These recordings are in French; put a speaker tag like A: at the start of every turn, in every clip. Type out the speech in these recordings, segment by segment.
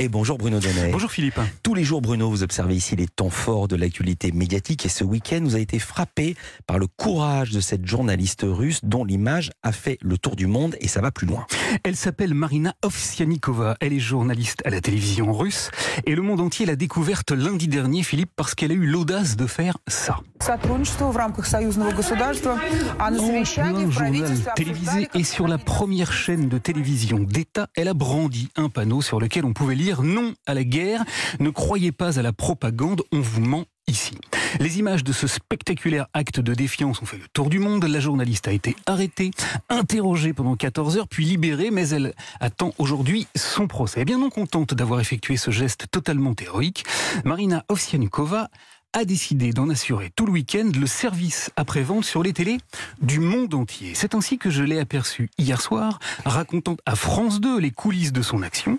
A: Et bonjour Bruno Donnet.
B: Bonjour Philippe.
A: Tous les jours, Bruno, vous observez ici les temps forts de l'actualité médiatique et ce week-end, vous avez été frappé par le courage de cette journaliste russe dont l'image a fait le tour du monde et ça va plus loin.
B: Elle s'appelle Marina Ovsianikova. Elle est journaliste à la télévision russe et le monde entier l'a découverte lundi dernier, Philippe, parce qu'elle a eu l'audace de faire ça. En plein journal télévisé et sur la première chaîne de télévision d'État, elle a brandi un panneau sur lequel on pouvait lire non à la guerre, ne croyez pas à la propagande, on vous ment ici. Les images de ce spectaculaire acte de défiance ont fait le tour du monde. La journaliste a été arrêtée, interrogée pendant 14 heures, puis libérée, mais elle attend aujourd'hui son procès. bien non contente d'avoir effectué ce geste totalement héroïque, Marina Ovsianikova a décidé d'en assurer tout le week-end le service après-vente sur les télés du monde entier. C'est ainsi que je l'ai aperçu hier soir, racontant à France 2 les coulisses de son action.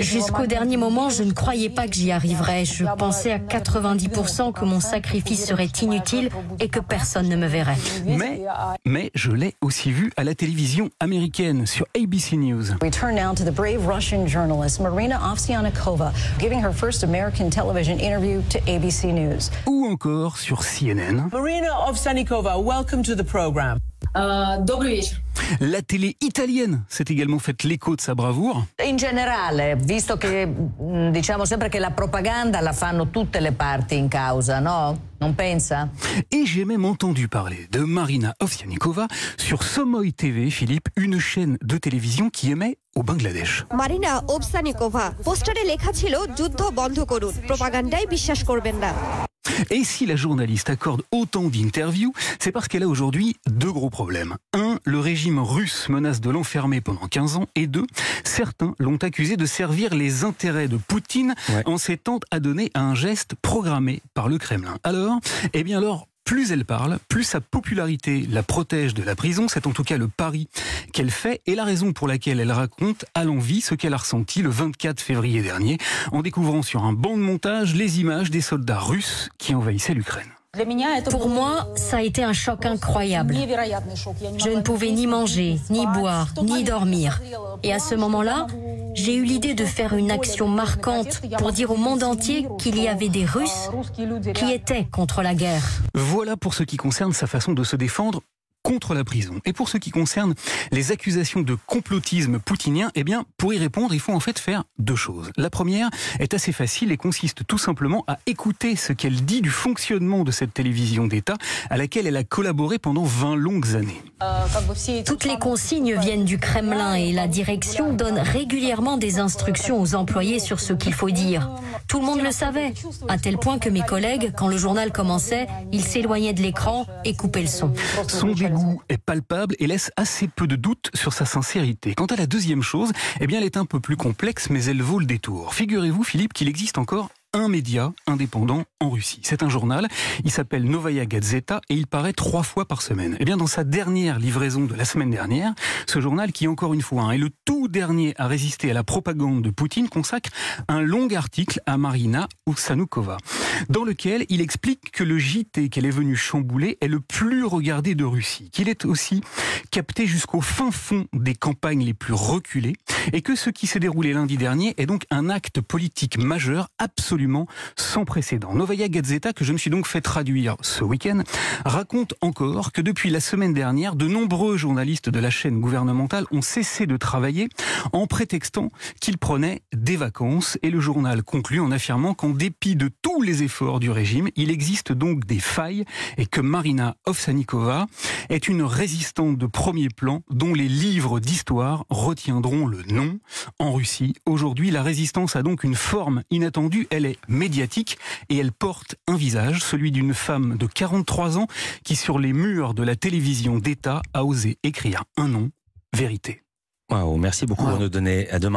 C: Jusqu'au dernier moment, je ne croyais pas que j'y arriverais. Je pensais à 90% que mon sacrifice serait inutile et que personne ne me verrait.
B: Mais, mais je l'ai aussi vu à la télévision américaine sur ABC News.
D: We turn now to the brave Russian journalist Marina Ovsianikova giving her first American television interview to ABC News.
B: Ou encore sur CNN.
E: Marina Ovsanikova, welcome to the program.
F: Uh,
B: La télé italienne s'est également faite l'écho de sa bravoure.
D: In generale, visto che mm, diciamo sempre che la propaganda la fanno tutte le parti in causa, no? Non pensa?
B: Et j'ai même entendu parler de Marina Ovsianikova sur Somoy TV, Philippe, une chaîne de télévision qui émet au Bangladesh.
G: Marina Ovsanikova, পোস্টারে লেখা ছিল যুদ্ধ বন্ধ করুন প্রপাগান্ডায় বিশ্বাস করবেন না
B: et si la journaliste accorde autant d'interviews, c'est parce qu'elle a aujourd'hui deux gros problèmes. Un, le régime russe menace de l'enfermer pendant 15 ans. Et deux, certains l'ont accusé de servir les intérêts de Poutine en s'étant adonné à un geste programmé par le Kremlin. Alors, eh bien alors, plus elle parle, plus sa popularité la protège de la prison. C'est en tout cas le pari qu'elle fait et la raison pour laquelle elle raconte à l'envie ce qu'elle a ressenti le 24 février dernier en découvrant sur un banc de montage les images des soldats russes qui envahissaient l'Ukraine.
C: Pour moi, ça a été un choc incroyable. Je ne pouvais ni manger, ni boire, ni dormir. Et à ce moment-là, j'ai eu l'idée de faire une action marquante pour dire au monde entier qu'il y avait des Russes qui étaient contre la guerre.
B: Voilà pour ce qui concerne sa façon de se défendre contre la prison. Et pour ce qui concerne les accusations de complotisme poutinien, eh bien, pour y répondre, il faut en fait faire deux choses. La première est assez facile et consiste tout simplement à écouter ce qu'elle dit du fonctionnement de cette télévision d'État à laquelle elle a collaboré pendant 20 longues années.
C: Toutes les consignes viennent du Kremlin et la direction donne régulièrement des instructions aux employés sur ce qu'il faut dire. Tout le monde le savait, à tel point que mes collègues, quand le journal commençait, ils s'éloignaient de l'écran et coupaient le son.
B: Son est palpable et laisse assez peu de doutes sur sa sincérité. Quant à la deuxième chose, eh bien, elle est un peu plus complexe, mais elle vaut le détour. Figurez-vous, Philippe, qu'il existe encore un média indépendant en Russie. C'est un journal, il s'appelle Novaya Gazeta et il paraît trois fois par semaine. Et eh bien dans sa dernière livraison de la semaine dernière, ce journal qui encore une fois hein, est le tout dernier à résister à la propagande de Poutine consacre un long article à Marina Uksanukova dans lequel il explique que le JT qu'elle est venue chambouler est le plus regardé de Russie, qu'il est aussi capté jusqu'au fin fond des campagnes les plus reculées et que ce qui s'est déroulé lundi dernier est donc un acte politique majeur absolument sans précédent. Novaya Gazeta, que je me suis donc fait traduire ce week-end, raconte encore que depuis la semaine dernière, de nombreux journalistes de la chaîne gouvernementale ont cessé de travailler en prétextant qu'ils prenaient des vacances et le journal conclut en affirmant qu'en dépit de tous les efforts du régime, il existe donc des failles et que Marina Ovsanikova est une résistante de premier plan dont les livres d'histoire retiendront le nom en Russie. Aujourd'hui, la résistance a donc une forme inattendue. Elle est médiatique et elle porte un visage, celui d'une femme de 43 ans qui, sur les murs de la télévision d'État, a osé écrire un nom, vérité.
A: Wow, merci beaucoup wow. de nous donner. À demain.